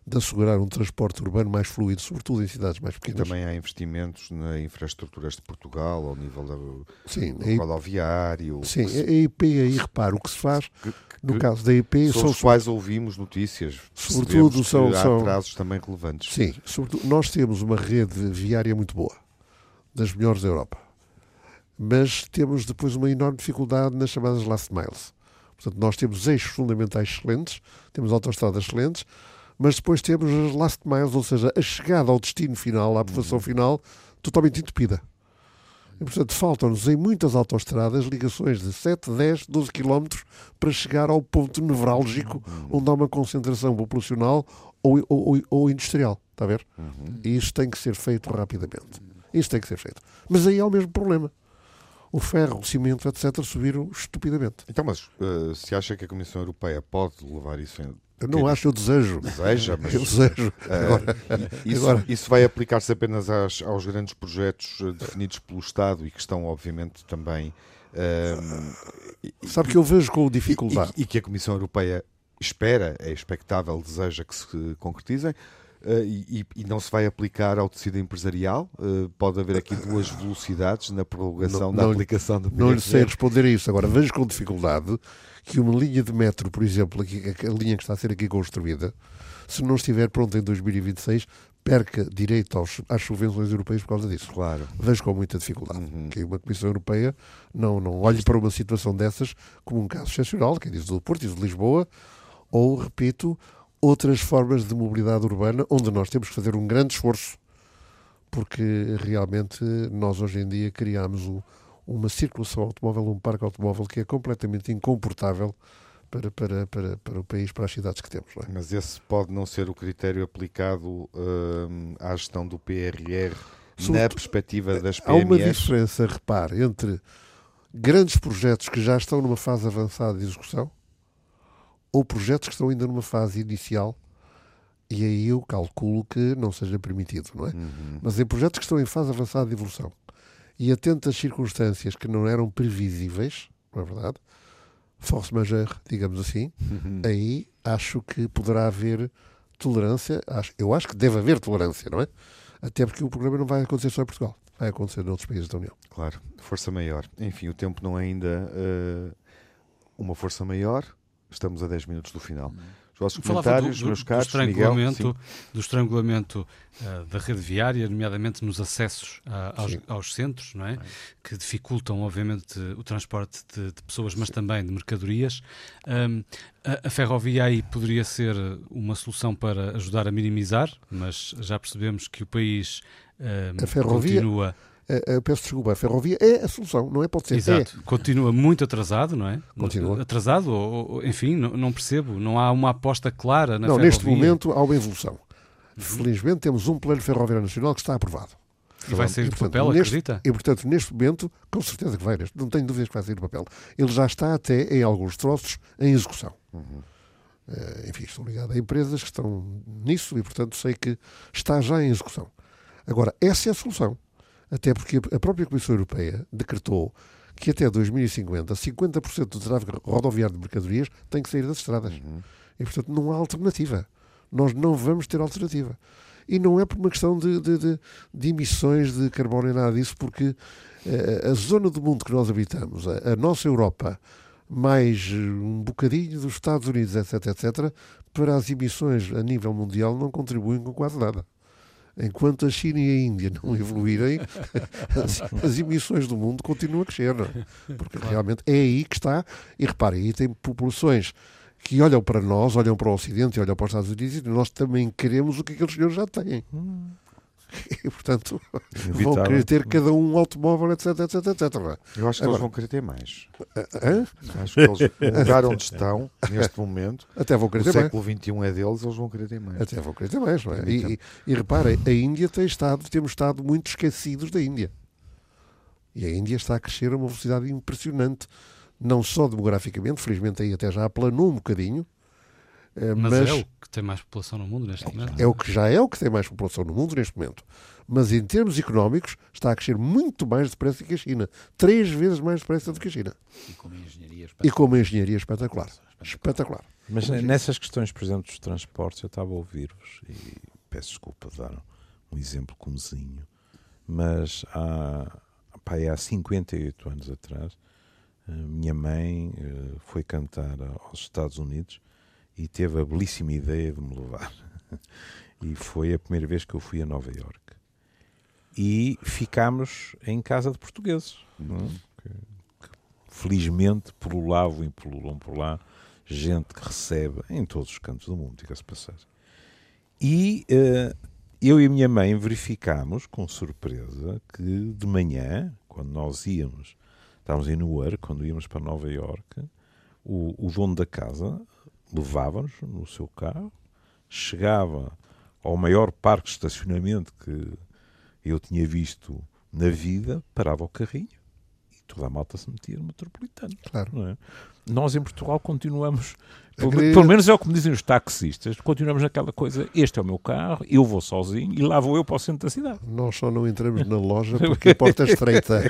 de assegurar um transporte urbano mais fluido, sobretudo em cidades mais pequenas. Também há investimentos na infraestruturas de Portugal, ao nível do, sim, do rodoviário. Sim, a IP aí, repara, o que se faz, que, que, no caso da IP... São os quais ouvimos notícias, sobretudo são, há são, atrasos também relevantes. Sim, sobretudo, nós temos uma rede viária muito boa, das melhores da Europa, mas temos depois uma enorme dificuldade nas chamadas last miles. Portanto, nós temos eixos fundamentais excelentes, temos autostradas excelentes, mas depois temos as last miles, ou seja, a chegada ao destino final, à aprovação uhum. final, totalmente entupida. E, portanto, faltam-nos em muitas autoestradas ligações de 7, 10, 12 quilómetros para chegar ao ponto nevrálgico uhum. onde há uma concentração populacional ou, ou, ou industrial. Está a ver? Uhum. E isso tem que ser feito rapidamente. Isso tem que ser feito. Mas aí há o mesmo problema. O ferro, o cimento, etc., subiram estupidamente. Então, mas uh, se acha que a Comissão Europeia pode levar isso em eu não acho, eu desejo. Deseja, mas. Eu desejo. Eh, agora, isso, agora... isso vai aplicar-se apenas às, aos grandes projetos eh, definidos pelo Estado e que estão, obviamente, também. Uh, Sabe que eu vejo com dificuldade. E, e, que a Comissão Europeia espera, é expectável, deseja que se concretizem. Uh, e, e, não se vai aplicar ao tecido empresarial? Uh, pode haver aqui duas velocidades na prorrogação não, da não, aplicação do Não lhe sei responder a isso. Agora, vejo com dificuldade que uma linha de metro, por exemplo, aqui, a linha que está a ser aqui construída, se não estiver pronta em 2026, perca direito aos, às subvenções europeias por causa disso. Claro. Vejo com muita dificuldade uhum. que uma Comissão Europeia não, não olhe para uma situação dessas como um caso excepcional, quem diz do Porto, diz de Lisboa, ou, repito, outras formas de mobilidade urbana onde nós temos que fazer um grande esforço, porque realmente nós hoje em dia criamos o, uma circulação automóvel, um parque automóvel que é completamente incomportável para, para, para, para o país, para as cidades que temos. É? Mas esse pode não ser o critério aplicado uh, à gestão do PRR Sobre, na perspectiva das PMEs? Há uma diferença, repare, entre grandes projetos que já estão numa fase avançada de execução ou projetos que estão ainda numa fase inicial e aí eu calculo que não seja permitido, não é? Uhum. Mas em projetos que estão em fase avançada de evolução e atento às circunstâncias que não eram previsíveis, não é verdade? Force majeure, digamos assim, uhum. aí acho que poderá haver tolerância. Acho, eu acho que deve haver tolerância, não é? Até porque o programa não vai acontecer só em Portugal, vai acontecer noutros países da União. Claro, força maior. Enfim, o tempo não é ainda uh, uma força maior. Estamos a 10 minutos do final. Uhum. Os vossos comentários, do, do, meus caros, do estrangulamento, Miguel, do estrangulamento uh, da rede viária, nomeadamente nos acessos uh, aos, aos, centros, não é? que dificultam, obviamente, o transporte de, de pessoas, mas também de mercadorias. Um, a, a, ferrovia aí poderia ser uma solução para ajudar a minimizar, mas já percebemos que o país um, a ferrovia, continua eu peço desculpa, a ferrovia é a solução, não é? Pode ser. Exato. É. Continua muito atrasado, não é? Continua. Atrasado, ou, enfim, não, não, percebo. Não há uma aposta clara na não, ferrovia. neste momento há uma evolução. Uhum. Felizmente temos um plano ferroviário nacional que está aprovado. E vai sair do papel, neste, acredita? E, portanto, neste momento, com certeza que vai, não tenho dúvidas que vai sair do papel. Ele já está até, em alguns troços, em execução. Uhum. Uh, enfim, estou ligado a empresas que estão nisso e, portanto, sei que está já em execução. Agora, essa é a solução. Até porque a própria Comissão Europeia decretou que até 2050 50% do tráfego rodoviário de mercadorias tem que sair das estradas. Uhum. E, portanto, não há alternativa. Nós não vamos ter alternativa. E não é por uma questão de, de, de, de emissões de carbono e nada disso, porque uh, a zona do mundo que nós habitamos, a, a, nossa Europa, mais um bocadinho dos Estados Unidos, etc., etc., para as emissões a nível mundial não contribuem com quase nada enquanto a China e a Índia não evoluírem, as, as emissões do mundo continuam a crescer. É? Porque realmente é aí que está. E reparem, aí tem populações que olham para nós, olham para o Ocidente e olham para os Estados Unidos e nós também queremos o que aqueles senhores já têm. Hum. E, portanto, Evitável. vão querer ter cada um um automóvel, etc, etc, etc. Eu acho que Agora, eles vão querer ter mais. Hã? Acho que eles, o lugar onde estão, neste momento, Até vão querer o ter século XXI é deles, eles vão querer ter mais. Até vão querer ter mais, não é? E, e, e reparem, a Índia tem estado, temos estado muito esquecidos da Índia. E a Índia está a crescer a uma velocidade impressionante, não só demograficamente, felizmente aí até já aplanou um bocadinho, mas, mas, é o que tem mais população no mundo neste momento. É o que já é o que tem mais população no mundo neste momento. Mas em termos económicos está a crescer muito mais depressa que a China. Três vezes mais depressa do que a China. E com uma engenharia espetacular. E com uma engenharia espetacular. Espetacular. Mas nessas questões, por exemplo, dos transportes, eu estava a ouvir-vos e peço desculpa de dar um exemplo comezinho, mas há, pá, há 58 anos atrás, minha mãe eh, foi cantar aos Estados Unidos e teve a belíssima ideia de me levar. E foi a primeira vez que eu fui a Nova York. E ficámos em casa de portugueses, é? que, que, felizmente pululavam e pululam por lá, gente que recebe em todos os cantos do mundo, diga-se passagem. E uh, eu e a minha mãe verificámos com surpresa que de manhã, quando nós íamos, estávamos em Newark, quando íamos para Nova York, o, o dono da casa levava-nos no seu carro, chegava ao maior parque de estacionamento que eu tinha visto na vida, parava o carrinho toda a malta se metia no metropolitano. Claro. É? Nós em Portugal continuamos pelo, pelo, menos é o que me dizem os taxistas. Continuamos naquela coisa: este é o meu carro, eu vou sozinho e lá vou eu para o centro da cidade. Nós só não entramos na loja porque a porta é estreita.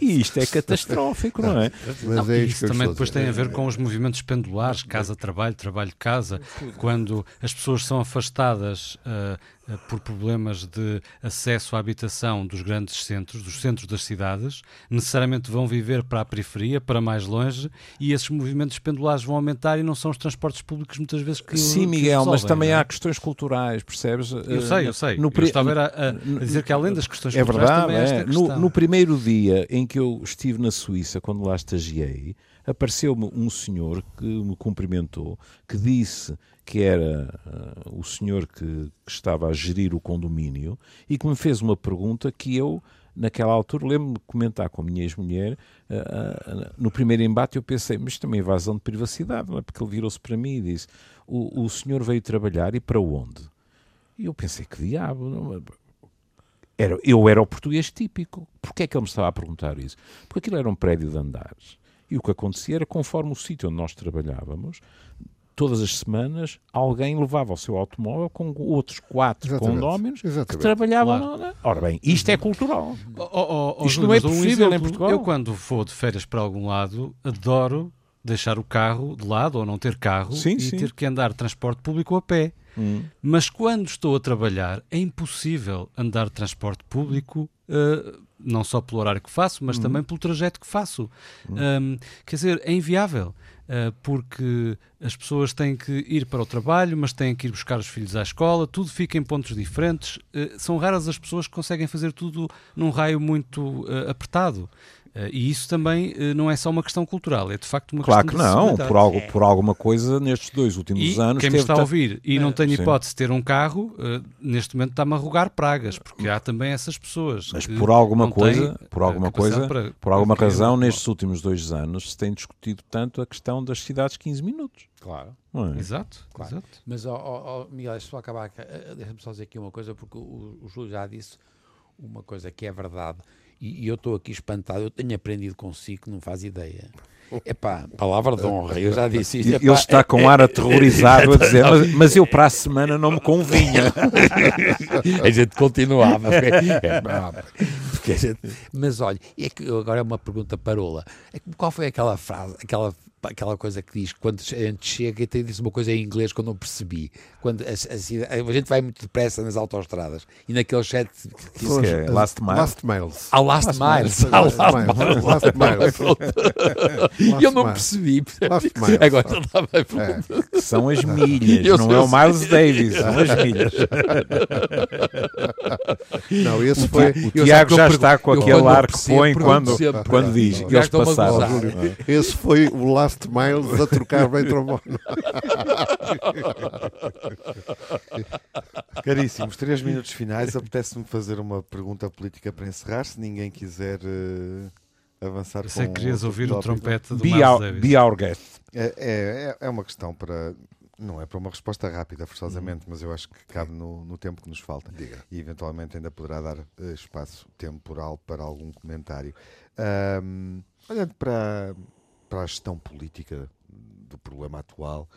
e isto é catastrófico, não é? Mas não, é isso também depois tem a ver com os movimentos pendulares, casa-trabalho, trabalho-casa, quando as pessoas são afastadas. Uh, por problemas de acesso à habitação dos grandes centros, dos centros das cidades, necessariamente vão viver para a periferia, para mais longe, e esses movimentos pendulares vão aumentar e não são os transportes públicos muitas vezes que Sim, Miguel, resolvem, mas também é? há questões culturais, percebes? Eu sei, eu sei. No, eu estava a, a, a, dizer que além das questões é culturais verdade, é. No, no, primeiro dia em que eu estive na Suíça, quando lá estagiei, apareceu-me um senhor que me cumprimentou, que disse que era uh, o senhor que, que, estava a gerir o condomínio e que me fez uma pergunta que eu naquela altura, lembro-me de comentar com a minha ex-mulher, uh, uh, no primeiro embate eu pensei, mas também invasão de privacidade, não é? porque ele virou-se para mim e disse, o, o senhor veio trabalhar e para onde? E eu pensei, que diabo, não? É? Era, eu era o português típico. Porquê é que ele me estava a perguntar isso? Porque aquilo era um prédio de andares. E o que acontecia era, conforme o sítio onde nós trabalhávamos, todas as semanas alguém levava o seu automóvel com outros quatro Exatamente. condóminos Exatamente. que trabalhavam. Claro. Na... Ora bem, isto é cultural. Oh, oh, oh, isto não é possível um em Portugal. Eu, quando vou de férias para algum lado, adoro deixar o carro de lado ou não ter carro sim, e sim. ter que andar transporte público a pé. Hum. Mas quando estou a trabalhar, é impossível andar transporte público. Uh, não só pelo horário que faço, mas hum. também pelo trajeto que faço. Hum. Um, quer dizer, é inviável. Eh, porque as pessoas têm que ir para o trabalho, mas têm que ir buscar os filhos à escola, tudo fica em pontos diferentes. Eh, são raras as pessoas que conseguem fazer tudo num raio muito eh, apertado. Uh, e isso também uh, não é só uma questão cultural, é de facto uma claro questão Claro que não, por, algo, por alguma coisa nestes dois últimos e anos. Quem me está a ouvir e não tem hipótese de ter um carro, uh, neste momento está-me a rogar pragas, porque há também essas pessoas. Mas por alguma coisa, por alguma coisa, para, por alguma razão, nestes últimos dois anos se tem discutido tanto a questão das cidades 15 minutos. Claro. É? Exato, claro. exato. Mas, oh, oh, oh, Miguel, deixa-me só acabar. Deixa-me só dizer aqui uma coisa, porque o, o Júlio já disse uma coisa que é verdade e, e eu estou aqui espantado, eu tenho aprendido consigo que não faz ideia. Epá, palavra de honra, eu já disse isto. Epá, Ele está com um ar aterrorizado a dizer, mas, mas, eu para a semana não me convinha. a gente continuava. É, porque, gente, mas olha, é que agora é uma pergunta parola. É qual foi aquela frase, aquela aquela coisa que diz quando a gente chega e tem diz uma coisa em inglês que eu não percebi. Quando a, a, a gente vai muito depressa nas autoestradas e naquele chat que diz que é last, mile. last Miles. Ah, Last, last Miles. Ah, last, miles. E eu não percebi. Last Miles. Agora já estava é. São as milhas, eu não é o Miles Davis, são as milhas. Não, esse foi. O Tiago já está com aquele ar que põe quando, quando diz que eles passaram. Esse foi o Last Last Miles a trocar bem trombone. Caríssimos, três minutos finais. Apetece-me fazer uma pergunta política para encerrar, se ninguém quiser uh, avançar Sei com... que querias ouvir o trompete do be our, Be our guest. É, é, é uma questão para... Não é para uma resposta rápida, forçosamente, uhum. mas eu acho que cabe no, no tempo que nos falta. Diga. E eventualmente ainda poderá dar uh, espaço temporal para algum comentário. Um, olhando para, para a gestão política do problema atual.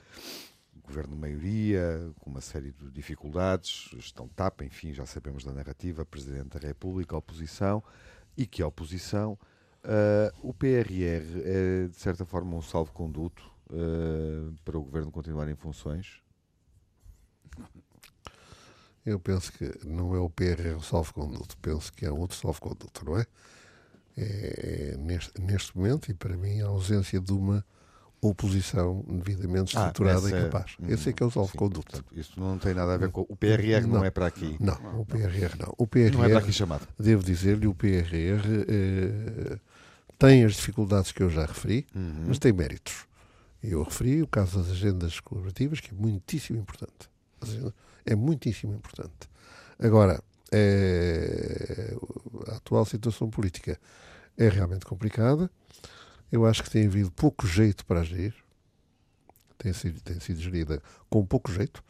Governo de maioria, com uma série de dificuldades, gestão tapa, enfim, já sabemos da narrativa, Presidente da República, oposição, e que a oposição, uh, o PRR é, de certa forma, um salvo-conduto uh, para o Governo continuar em funções? Eu penso que não é o PRR o salvo-conduto, penso que é outro salvo-conduto, não é? É, neste, neste momento, e para mim, a ausência de uma oposição devidamente ah, estruturada ah, e capaz. É, esse é que é o salvo-conduto. Isso não tem nada a ver com. O PRR não, não é para aqui. Não, o PRR não. O PRR, não é para aqui chamado. Devo dizer-lhe, o PRR eh, tem as dificuldades que eu já referi, uhum. mas tem méritos. Eu referi o caso das agendas colaborativas, que é muitíssimo importante. É muitíssimo importante. Agora, é, a atual situação política é realmente complicada. Eu acho que tem havido pouco jeito para agir. Tem sido, tem sido gerida com pouco jeito.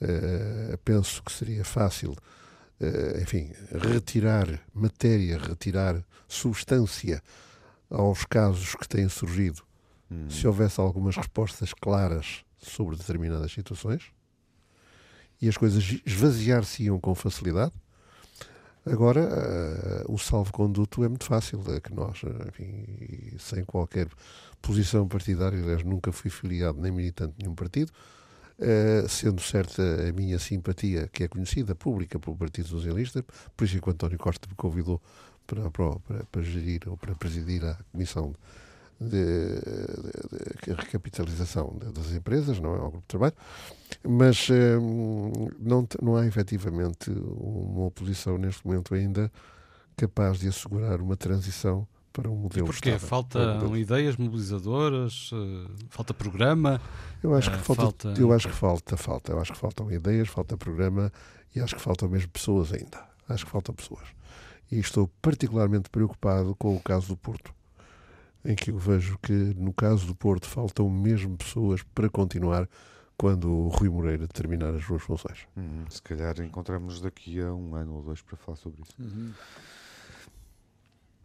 Uh, penso que seria fácil, uh, enfim, retirar matéria, retirar substância aos casos que têm surgido, hum. se houvesse algumas respostas claras sobre determinadas situações e as coisas esvaziar-se-iam com facilidade. Agora, uh, o salvo-conduto é muito fácil, é que nós, enfim, sem qualquer posição partidária, aliás, nunca fui filiado nem militante de nenhum partido, uh, sendo certa a minha simpatia, que é conhecida, pública, pelo Partido Socialista, por isso é que o António Costa me convidou para, para, para gerir ou para presidir a Comissão de, de, recapitalização das empresas, não é? Ao grupo de trabalho, mas hum, não, não há efetivamente uma oposição neste momento ainda capaz de assegurar uma transição para um modelo Porque estável. Faltam um ideias mobilizadoras, uh, falta programa. Eu acho que uh, falta, falta, eu acho que falta, falta, eu acho que faltam ideias, falta programa e acho que faltam mesmo pessoas ainda. Acho que faltam pessoas. E estou particularmente preocupado com o caso do Porto em que eu vejo que, no caso do Porto, faltam mesmo pessoas para continuar quando o Rui Moreira terminar as suas funções. Hum, se calhar encontramos daqui a um ano ou dois para falar sobre isso. Uhum.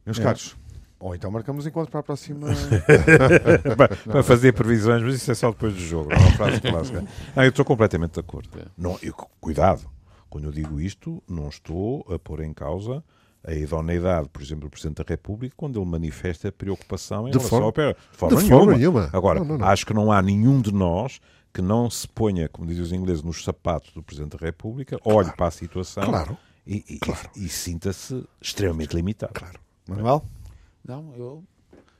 Meus é. caros, ou então marcamos encontro para a próxima. para fazer previsões, mas isso é só depois do jogo. Não é uma frase clássica. Não, eu estou completamente de acordo. É. Não, eu, cuidado, quando eu digo isto, não estou a pôr em causa a idoneidade, por exemplo, do Presidente da República, quando ele manifesta preocupação em de relação forma, ao De forma, de nenhuma. forma nenhuma. Agora, não, não, não. acho que não há nenhum de nós que não se ponha, como dizem os ingleses, nos sapatos do Presidente da República, claro. olhe para a situação claro. e, e, claro. e, e sinta-se extremamente limitado. Claro. Manuel? Não, eu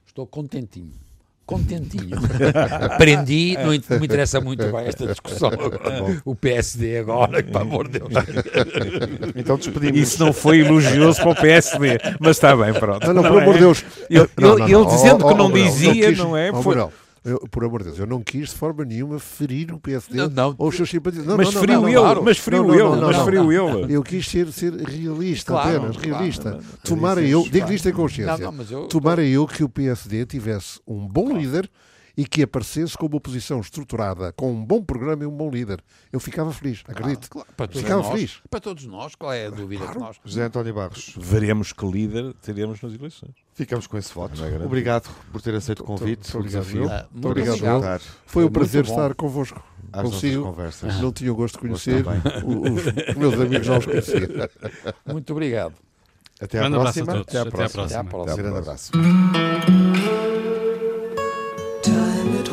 estou contentinho contentinho. Aprendi, não, não, me interessa muito bem esta discussão. O PSD agora, que, pelo amor de Deus. Então despedimos. Isso não foi elogioso para o PSD, mas está bem, pronto. Não, não, pelo amor de é? Deus. Ele, ele dizendo que não dizia, não é? Foi, eu, por amor de Deus, eu não quis de forma nenhuma ferir o PSD não, não. ou os seus simpatizantes. Mas feriu ele, mas feriu ele, mas feriu ele. Eu quis ser, ser realista claro, apenas, realista. Claro, Tomara eu, digo isto em consciência, eu, tomara eu que o PSD tivesse um bom líder e que aparecesse como oposição estruturada, com um bom programa e um bom líder. Eu ficava feliz, acredito. Claro, para todos ficava nós, feliz. Para todos nós, qual é a dúvida claro. que nós... José António Barros. Veremos que líder teremos nas eleições. Ficamos com esse voto. É obrigado por ter aceito o convite. Muito obrigado. Ah, muito obrigado. obrigado. Foi um prazer estar convosco. Às Consigo. conversas. Não tinha o gosto de conhecer. Os, os meus amigos não os conheciam. Muito obrigado. Até à próxima. Até à próxima. Até à próxima. Grande abraço.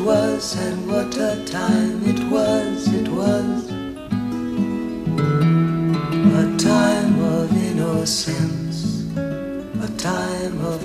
was, and what a time it was, it was. A time of innocence, a time of